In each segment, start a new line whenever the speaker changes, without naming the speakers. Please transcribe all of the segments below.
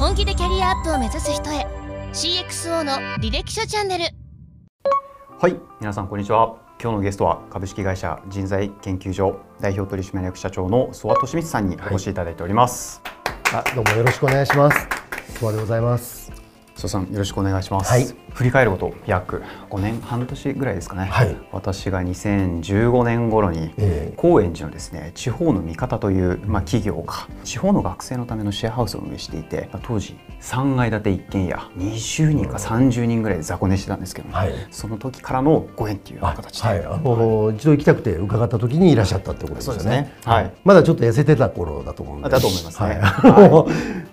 本気でキャリアアップを目指す人へ。CXO の履歴書チャンネル。
はい皆さんこんにちは。今日のゲストは株式会社人材研究所代表取締役社長の曽我利光さんにお越しいただいております、
はい、あどうもよろしくお願いします。曽我でございます。
曽さんよろしくお願いします、
はい
振り返ること約5年半年ぐらいですかね、
はい、
私が2015年頃に、高円寺のですね地方の味方という、まあ、企業が地方の学生のためのシェアハウスを運営していて、まあ、当時3階建て一軒家20人か30人ぐらいで雑魚寝してたんですけど、はい、その時からのご縁っていう形で、はい、あ
の一度行きたくて伺った時にいらっしゃったってことですよね。ね。
はい、
まだちょっと痩せてた頃だと思うんで。
だと思いますね。はい、今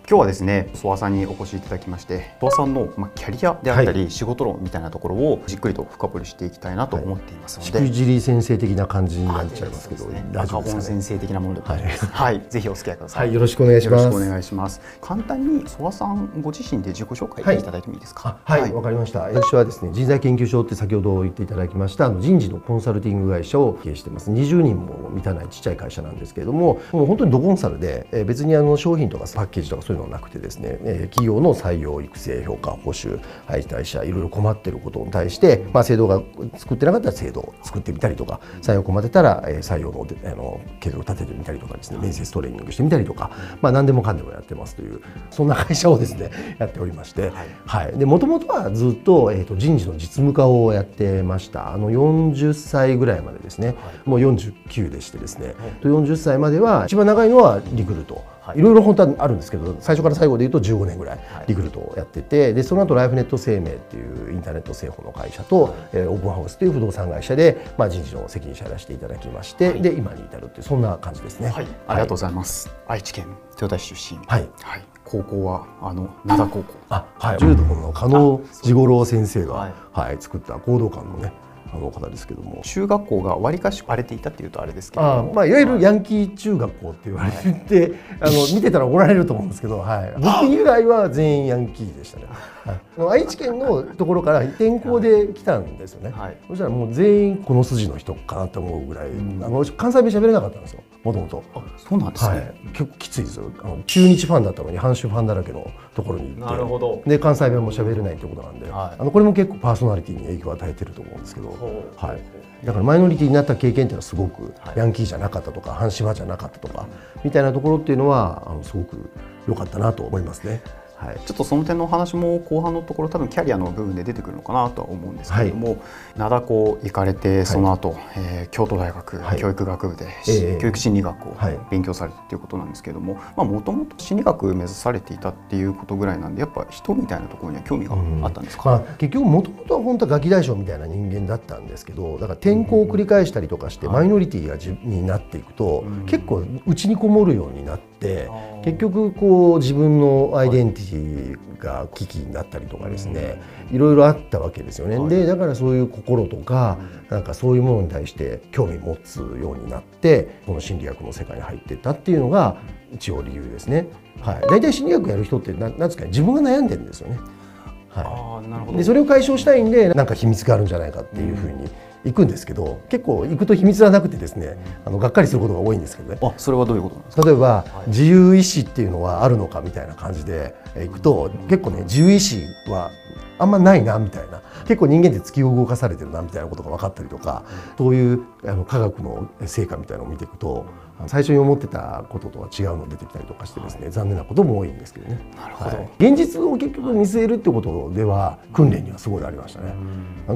日はですね諏訪さんにお越しいただきまして諏訪さんの、まあ、キャリアであったり、仕事論みたいなところをじっくりと深掘りしていきたいなと思っていますので、
はい、しくじり先生的な感じになっちゃいますけど、ね、
赤本先生的なものではい、はい、ぜひお付き合いください、
はい、よろしくお願いします。
お願いします。簡単に曽我さんご自身で自己紹介いただいてもいいですか？
はい。わ、かりました。私はですね人材研究所って先ほど言っていただきましたあの人事のコンサルティング会社を経営してます。20人も満たないちっちゃい会社なんですけれどももう本当にドコンサルで、え別にあの商品とかパッケージとかそういうのはなくてですね、え企業の採用育成評価報酬配退者いろいろ困っていることに対して、まあ、制度が作ってなかったら制度を作ってみたりとか採用困ってたら、え採用のあの計画を立ててみたりとかですね面接トレーニングしてみたりとか、まあ、何でもかんでもやってますというそんな会社をですねやっておりまして、はい、でもともとはずっと,、えーと、人事の実務化をやってました。あの40歳ぐらいまでですね、もう49でしてですね、はい、40歳までは一番長いのはリクルート。い。ろいろ本当はあるんですけど最初から最後で言うと15年ぐらいリクルートをやっててでその後ライフネット生命っていうインターネット製法の会社と、えー、オープンハウスという不動産会社で、まあ、人事の責任者やらせていただきまして、で今に至るっていうそんな感じですね、
はい、ありがとうございます、愛知県豊田市出身。
はい、
はい、高校はあの灘高校。
あ、はい、柔道の加納治五郎先生がはい、はい、作った行動館のねあの方ですけども
中学校がわりかし荒れていたっていうとあれですけど
あ、まあ、いわゆるヤンキー中学校って言われて、はい、あの見てたら怒られると思うんですけど、はい、僕由来は全員ヤンキーでしたね。はい、愛知県のところから転校で来たんですよね、はい、そしたらもう全員この筋の人かなと思うぐらい、うん、あの関西弁喋れなかったんですよもともと
そうなんですね、はい、
結構きついですよ。あの中日ファンだったのに阪神ファンだらけのところに行って。なるほど。で関西弁も喋れないってことなんで、はい、あのこれも結構パーソナリティに影響を与えてると思うんですけど、はい、だからマイノリティになった経験っていうのはすごくヤンキーじゃなかったとか阪神ファンじゃなかったとか、みたいなところっていうのはあのすごく良かったなと思いますね。
はい、ちょっとその点のお話も後半のところ多分キャリアの部分で出てくるのかなとは思うんですけれども、はい、灘高行かれてその後、はい、えー、京都大学、はい、教育学部で、えー、教育心理学を勉強されてということなんですけれどももともと心理学目指されていたっていうことぐらいなんでやっぱ人みたいなところには興味があったんですか、うん。まあ、
結局もともとは本当はガキ大将みたいな人間だったんですけどだから転校を繰り返したりとかしてマイノリティがじになっていくと、結構内にこもるようになって。って結局こう自分のアイデンティティが危機になったりとかですねい。ろいろあったわけですよね。でだからそういう心とかなんかそういうものに対して興味持つようになってこの心理学の世界に入っていったっていうのが一応理由ですね。はい、大体心理学やる人ってなんですかね自分が悩んでるんですよね。はい、でそれを解消したいんでなんか秘密があるんじゃないかっていうふうに行くんですけど結構行くと秘密はなくてですねあのがっかりすることが多いんですけどね。
あそれはどういうことなんですか？
例えば、はい、自由意志っていうのはあるのかみたいな感じで行くと結構ね自由意志はあんまないなみたいな。結構人間って突き動かされてるなみたいなことが分かったりとかそういうあの科学の成果みたいなのを見ていくと最初に思ってたこととは違うの出てきたりとかしてですね、はい、残念なことも多いんですけどね。
なるほど、はい、
現実を結局見据えるってことでは訓練にはすごいありましたね。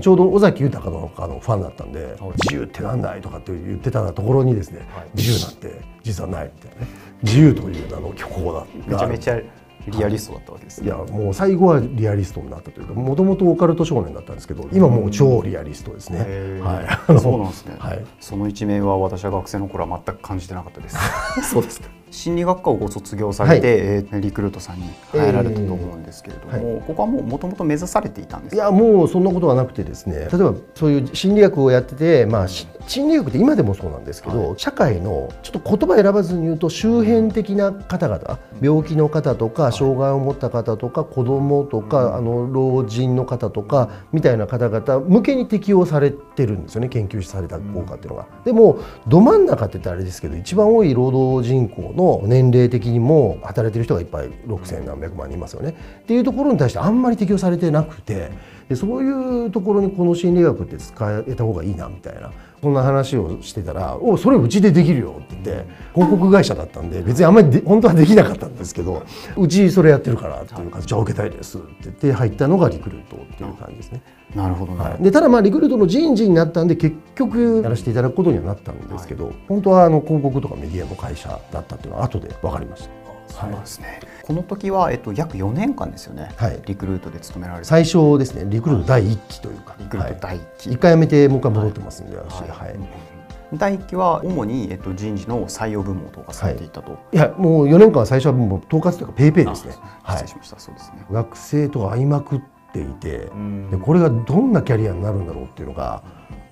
ちょうど尾崎豊のあのファンだったんで「自由ってなんだい?」とかって言ってたところにですね、はい、自由なんて実はないみたいなね。自由という名の虚構だ
めちゃめちゃリアリストだったわけです、
ね、いやもう最後はリアリストになったというかもともとオカルト少年だったんですけど今もう超リアリストですね、
はい、そうなんですね、はい、その一面は私は学生の頃は全く感じてなかったです。
そうですか
心理学科をご卒業されて、はい、リクルートさんに入られたと思うんですけれども、えーはい、ここはもうもともと目指されていたんです
いやもうそんなことはなくてですね。例えばそういう心理学をやってて、まあ、心理学って今でもそうなんですけど、はい、社会のちょっと言葉選ばずに言うと周辺的な方々病気の方とか障害を持った方とか子供とか、あの老人の方とかみたいな方々向けに適用されてるんですよね研究された効果っていうのが。でもど真ん中って言ったらあれですけど一番多い労働人口のの年齢的にも働いてる人がいっぱい6,000何百万人いますよね。っていうところに対してあんまり適用されてなくてでそういうところにこの心理学って使えた方がいいなみたいな。そんな話をしてたら「おそれうちでできるよ」って言って広告会社だったんで別にあんまりで本当はできなかったんですけど「うちそれやってるから」っていうか「じゃあ受けたいです」って言って入ったのがリクルートっていう感じですね。
なるほど、ね、
はい、でただまあリクルートの人事になったんで結局やらせていただくことにはなったんですけど、はい、本当はあの広告とかメディアの会社だったっていうのは後で分かりました。
そうですね、はい、この時は、えっと、約4年間ですよね、はい、リクルートで勤められて。
最初ですね。リクルート第1期というか、
リクルート第1期、
はい、1回辞めてもう一回戻ってますんで、私、は。い。
第1期は主に、えっと、人事の採用部門を統括されていたと、はい、
いやもう4年間は最初はもう統括というかペイペイですね。
失礼しました、そうですね。
学生と会いまくっていてでこれがどんなキャリアになるんだろうっていうのが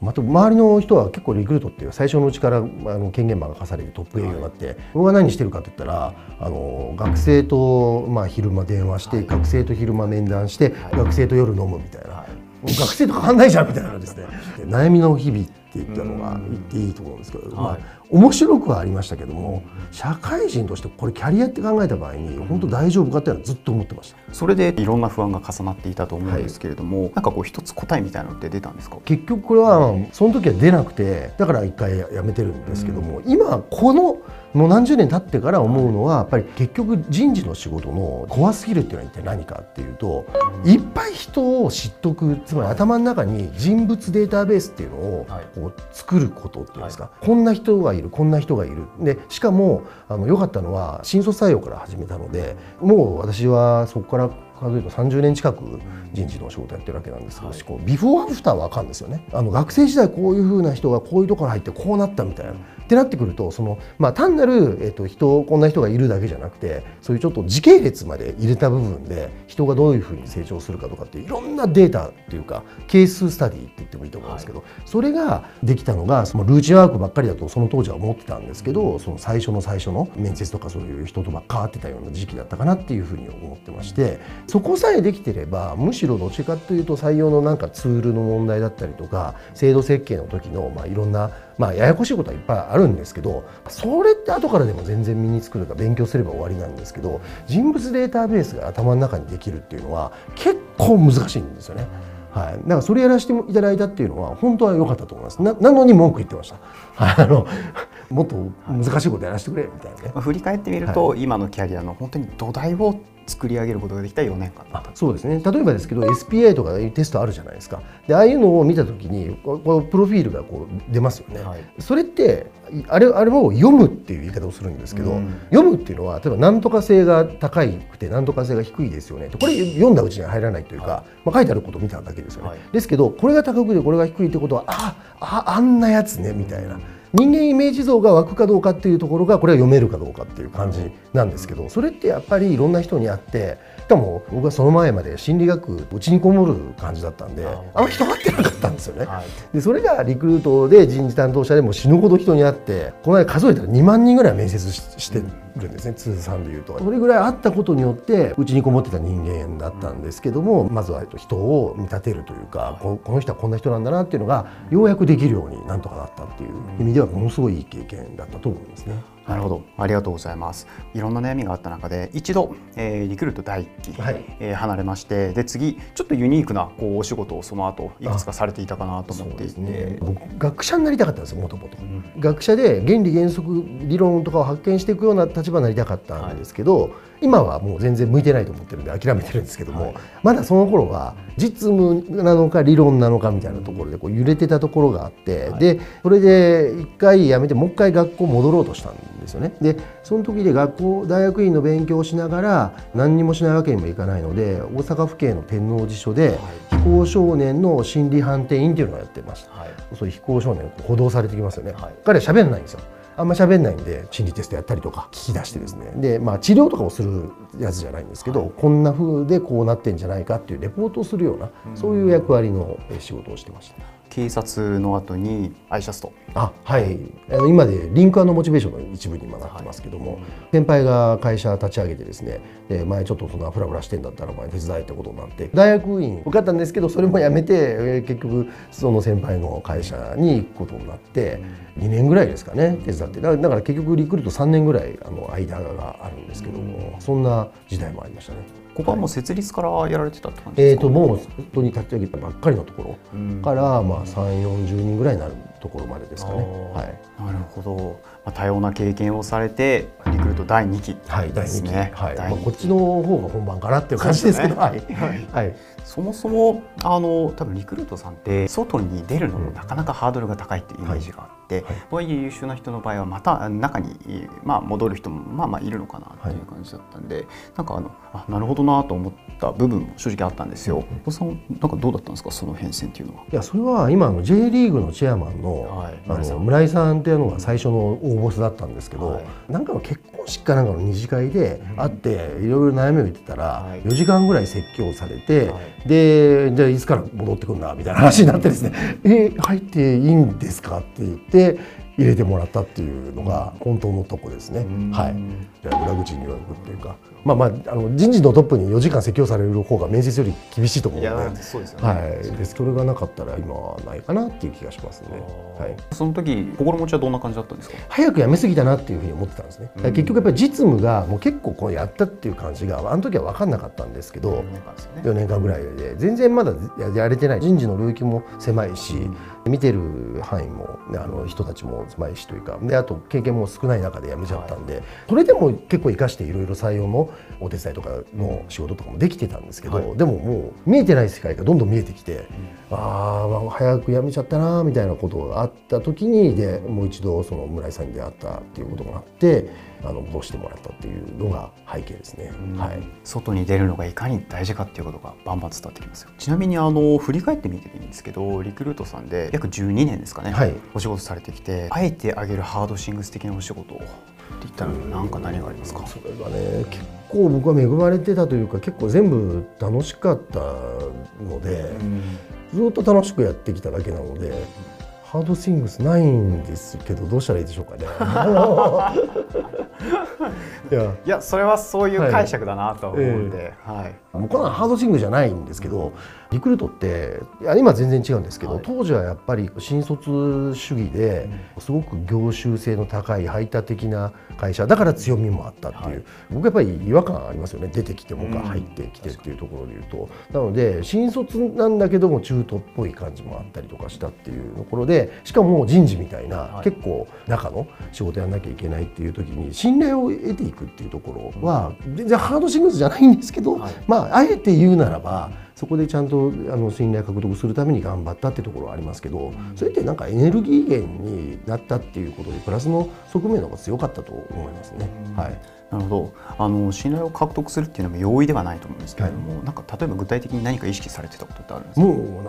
また周りの人は結構リクルートっていう最初のうちからあの権限任されてトップ営業になって、僕は何してるかって言ったらあの学生とまあ昼間電話して、学生と昼間面談して、学生と夜飲むみたいな、学生と変わんないじゃんみたいなですね。悩みの日々って言ったのが言っていいと思うんですけど、まあ、面白くはありましたけども社会人としてこれキャリアって考えた場合に本当大丈夫かっていうのはずっと思ってました。
それでいろんな不安が重なっていたと思うんですけれども、はい、なんかこう一つ答えみたいなのって出たんですか？
結局これはその時は出なくてだから一回やめてるんですけども、今このもう何十年経ってから思うのはやっぱり結局人事の仕事のコアスキルっていうのは一体何かっていうといっぱい人を知っとくつまり頭の中に人物データベースっていうのをこう作ることっていうんですか、こんな人がいるこんな人がいる。でしかもあの良かったのは新卒採用から始めたのでもう私はそこから数えると30年近く人事の仕事やってるわけなんですけど、はい、こうビフォーアフターは分かるんですよね。あの学生時代こういうふうな人がこういうところ入ってこうなったみたいな。ってなってくるとその、まあ、単なる、えーと、人こんな人がいるだけじゃなくてそういうちょっと時系列まで入れた部分で人がどういうふうに成長するかとかっていろんなデータっていうかケーススタディって言ってもいいと思うんですけど、はい、それができたのがそのルーチンワークばっかりだとその当時は思ってたんですけどその最初の最初の面接とかそういう人とばっかわってたような時期だったかなっていうふうに思ってましてそこさえできてればむしろどっちかというと採用のなんかツールの問題だったりとか制度設計の時のまあいろんなまあややこしいことはいっぱいあるんですけどそれって後からでも全然身につくるか勉強すれば終わりなんですけど人物データベースが頭の中にできるっていうのは結構難しいんですよね。はい、だからそれやらせていただいたっていうのは本当は良かったと思います。ななのに文句言ってました。あのもっと難しいことやらせてくれみたいなね、
まあ、振り返ってみると、はい、今のキャリアの本当に土台を作り上げることができた4年間。
そうですね。例えばですけど SPA とかいうテストあるじゃないですか。でああいうのを見た時にこのプロフィールがこう出ますよね、はい、それってあれあれを読むっていう言い方をするんですけど、うん、読むっていうのは例えば何とか性が高くて何とか性が低いですよね。これ読んだうちには入らないというか、はい、まあ、書いてあることを見ただけですよね、はい、ですけどこれが高くてこれが低いってことはあああんなやつねみたいな。人間イメージ像が湧くかどうかっていうところがこれは読めるかどうかっていう感じなんですけどそれってやっぱりいろんな人にあってかも僕はその前まで心理学うちにこもる感じだったんであんま人会ってなかったんですよね、はい、でそれがリクルートで人事担当者でも死ぬほど人に会ってこの間数えたら2万人ぐらい面接してるんですね通算でいうと。それぐらいあったことによってうちにこもってた人間だったんですけどもまずは人を見立てるというかこの人はこんな人なんだなっていうのがようやくできるようになんとかなったっていう意味ではものすごいいい経験だったと思いますね。
なるほど。ありがとうございます。いろんな悩みがあった中で一度、えー、リクルート第1期、はい、えー、離れましてで次ちょっとユニークなこうお仕事をその後いくつかされていたかなと思っていて、ね、
僕学者になりたかったんですよもともと学者で原理原則理論とかを発見していくような立場になりたかったんですけど、はい今はもう全然向いてないと思ってるんで諦めてるんですけども、はい、まだその頃は実務なのか理論なのかみたいなところでこう揺れてたところがあって、はい、でそれで一回辞めてもう一回学校戻ろうとしたんですよね。でその時で学校大学院の勉強をしながら何にもしないわけにもいかないので大阪府警の天王寺署で非行少年の心理判定員っていうのをやってました。はい、そういう非行少年補導されてきますよね。彼は喋らないんですよ。あんま喋んないんで心理テストやったりとか聞き出してですね。で、まあ、治療とかをするやつじゃないんですけど、はい、こんな風でこうなってんじゃないかっていうレポートをするようなそういう役割の仕事をしてました。
警察の後にアイシャスト。
あはい。今でリンクモチベーションの一部に今なってますけども、はい、先輩が会社立ち上げてですねで前ちょっとそんなフラフラしてんだったらお前手伝えってことになって大学院受かったんですけどそれもやめて結局その先輩の会社に行くことになって。2年ぐらいですかね手伝って。だから結局リクルート3年ぐらいあの間があるんですけどもそんな時代もありましたね。
ここはもう設立からやられてたって感
じですか、えーと、もう本当に立ち上げたばっかりのところ。から、まあ、3 4 0人ぐらいになるところまでですかね。はい、
なるほど、まあ、多様な経験をされてリクルート第2期ですね。
はい、第2期、はい。まあ、こっちの方が本番かなっていう感じですけど、ね、はい、
はい、そもそもあの多分リクルートさんって外に出るのもなかなかハードルが高いっていうイメージがあって、とはいえ優秀な人の場合はまた中に、まあ、戻る人もまあまあいるのかなっていう感じだったんで、はい、なんかあのあなるほどなと思った部分も正直あったんですよ。うん、さんなんかどうだったんですか？その変遷っていうのは。
いやそれは今の J リーグのチェアマンの,、はい、あの村井さんっていうのが最初の大ボスだったんですけど、はい、なんかの結婚式かなんかの二次会で会っていろいろ悩みを言ってたら、はい、4時間ぐらい説教されて、はい、でじゃあいつから戻ってくるんだ？みたいな話になってですね「え入っていいんですか?」って言って入れてもらったっていうのが本当のとこですね。はい、裏口に言われるっていうかまあまああの人事のトップに4時間説教される方が面接より厳しいと思うのでそうですよね、はい、でそれがなかったら今はないかなっていう気がしますね、
はい、その時心持ちはどんな感じだったんですか？
早く辞めすぎたなっていうふうに思ってたんですね、結局やっぱり実務がもう結構こうやったっていう感じがあの時は分かんなかったんですけど4年間です、ね、4年間ぐらいで。全然まだやれてない。人事の領域も狭いし、うん。見てる範囲も、ね、あの人たちも狭いしというかであと経験も少ない中で辞めちゃったんで、はい、それでも結構生かしていろいろ採用のお手伝いとかの仕事とかもできてたんですけど、はい、でももう見えてない世界がどんどん見えてきて、うん、ああ早く辞めちゃったなみたいなことがあった時にでもう一度その村井さんに出会ったっていうことがあって。あの戻してもらったっていうのが背景ですね、はい、
外に出るのがいかに大事かっていうことがバンバン伝わってきますよ。ちなみにあの振り返ってみていいんですけどリクルートさんで約12年ですかね、はい、お仕事されてきてあえてあげるハードシングス的なお仕事言ったら何か何がありますか？
それがね結構僕は恵まれてたというか結構全部楽しかったので、ずっと楽しくやってきただけなので。ハードスイングスないんですけどどうしたらいいでしょうかね。
いやいやそれはそういう解釈だなと思うんで、はい、
はい、もうこのハードスイングじゃないんですけど、リクルートっていや今全然違うんですけど、はい、当時はやっぱり新卒主義ですごく業種性の高い排他的な会社だから強みもあったっていう、はい、僕やっぱり違和感ありますよね。出てきてもか入ってきてっていうところでいうと、なので新卒なんだけども中途っぽい感じもあったりとかしたっていうところでしかも人事みたいな、結構中の仕事やんなきゃいけないっていう時に信頼を得ていくっていうところは全然ハードシングルじゃないんですけど、まああえて言うならばそこでちゃんとあの信頼獲得するために頑張ったってところはありますけど、それってなんかエネルギー源になったっていうことでプラスの側面の方が強かったと思いますね。はい
なるほど。あの信頼を獲得するっていうのも容易ではないと思うんですけれども、はい、なんか例えば具体的に何か意識されてたことってあるんですか？
も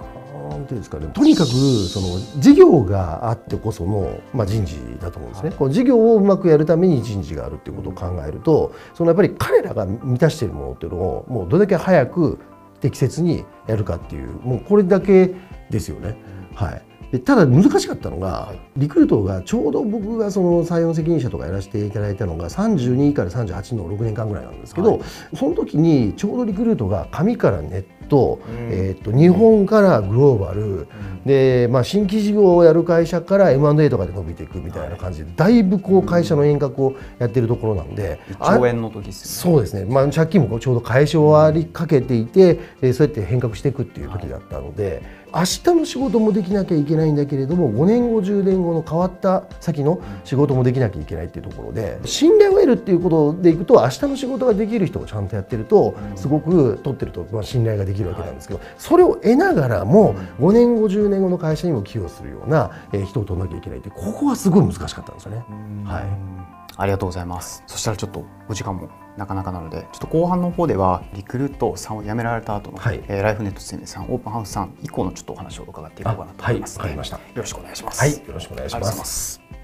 うなんていうんですかね。とにかくその事業があってこその、まあ、人事だと思うんですね、はい、こう事業をうまくやるために人事があるっていうことを考えるとそのやっぱり彼らが満たしているものっていうのをもうどれだけ早く適切にやるかっていうもうこれだけですよね。はい、でただ難しかったのが、リクルートがちょうど僕がその採用責任者とかやらせていただいたのが32から38の6年間ぐらいなんですけど、はい、その時にちょうどリクルートが紙からネット、うん、えー、と日本からグローバル、うん、で、まあ、新規事業をやる会社から M&A とかで伸びていくみたいな感じで、だいぶこう会社の遠隔をやってるところなんで、
1兆円の時
ですよね。そうですね、まあ、借金もちょうど返し終わりかけていて、うん、そうやって変革していくっていう時だったので。明日の仕事もできなきゃいけないんだけれども5年後10年後の変わった先の仕事もできなきゃいけないっていうところで信頼を得るっていうことでいくと明日の仕事ができる人をちゃんとやってるとすごく取ってると、まあ、信頼ができるわけなんですけどそれを得ながらも5年後10年後の会社にも寄与するような人を取らなきゃいけないってここはすごい難しかったんですよね。はい
ありがとうございます。そしたらちょっとお時間もなかなかなのでちょっと後半の方ではリクルートさんを辞められた後の、はい、えー、ライフネット生命さんオープンハウスさん以降のちょっとお話を伺っていこうかなと思いますはい、よろしくお願いします。
はい、よろしくお願いします。